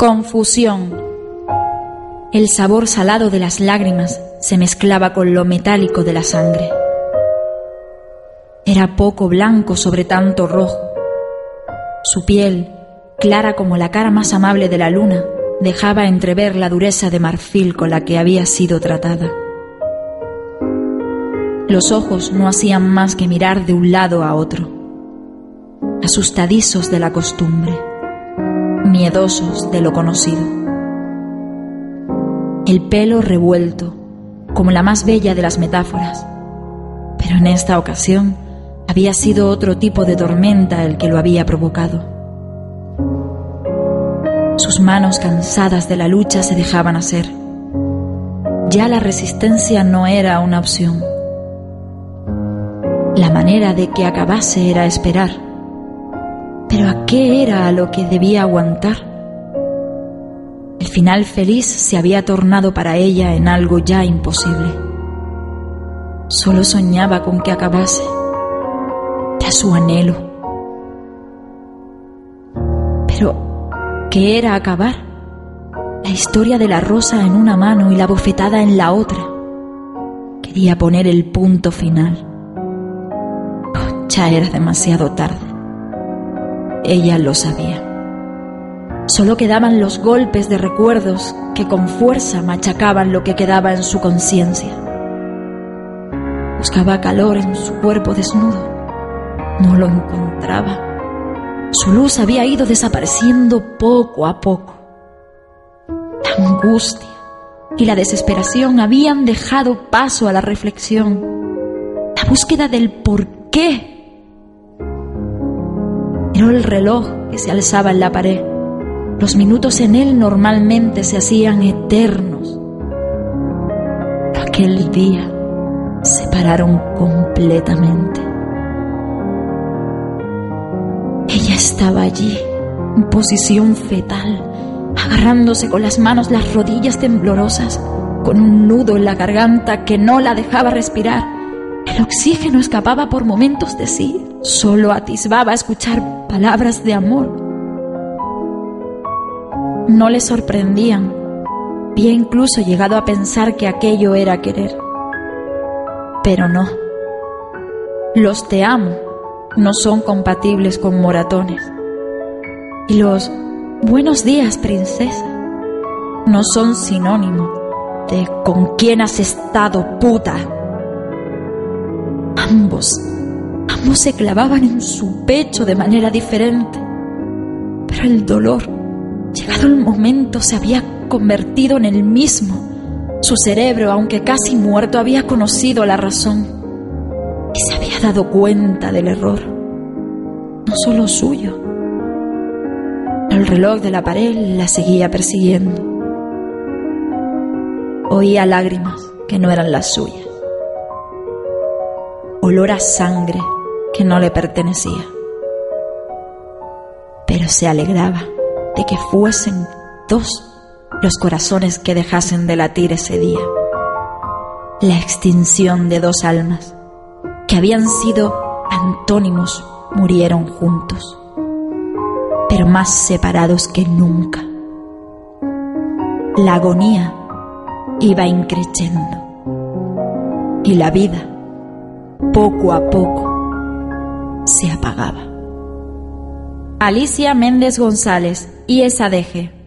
Confusión. El sabor salado de las lágrimas se mezclaba con lo metálico de la sangre. Era poco blanco sobre tanto rojo. Su piel, clara como la cara más amable de la luna, dejaba entrever la dureza de marfil con la que había sido tratada. Los ojos no hacían más que mirar de un lado a otro, asustadizos de la costumbre, miedosos de lo conocido. El pelo revuelto, como la más bella de las metáforas, pero en esta ocasión había sido otro tipo de tormenta el que lo había provocado. Sus manos cansadas de la lucha se dejaban hacer. Ya la resistencia no era una opción. La manera de que acabase era esperar. Pero ¿a qué era a lo que debía aguantar? El final feliz se había tornado para ella en algo ya imposible. Solo soñaba con que acabase. Era su anhelo. Pero que era acabar. La historia de la rosa en una mano y la bofetada en la otra. Quería poner el punto final. ya era demasiado tarde. Ella lo sabía. Solo quedaban los golpes de recuerdos que con fuerza machacaban lo que quedaba en su conciencia. Buscaba calor en su cuerpo desnudo. No lo encontraba. Su luz había ido desapareciendo poco a poco. La angustia y la desesperación habían dejado paso a la reflexión, la búsqueda del por qué. Miró el reloj que se alzaba en la pared. Los minutos en él normalmente se hacían eternos. aquel día se pararon completamente. Ella estaba allí, en posición fetal, agarrándose con las manos las rodillas temblorosas, con un nudo en la garganta que no la dejaba respirar. El oxígeno escapaba por momentos de sí, solo atisbaba escuchar palabras de amor. No le sorprendían. Había incluso llegado a pensar que aquello era querer. Pero no. Los te amo no son compatibles con moratones. Y los buenos días, princesa, no son sinónimo de con quién has estado, puta. Ambos, ambos se clavaban en su pecho de manera diferente. Pero el dolor, llegado el momento, se había convertido en el mismo. Su cerebro, aunque casi muerto, había conocido la razón y se había dado cuenta del error, no solo suyo. El reloj de la pared la seguía persiguiendo. Oía lágrimas que no eran las suyas. Olor a sangre que no le pertenecía. Pero se alegraba de que fuesen dos los corazones que dejasen de latir ese día. La extinción de dos almas que habían sido antónimos murieron juntos, pero más separados que nunca. La agonía iba increciendo y la vida, poco a poco, se apagaba. Alicia Méndez González, ISADG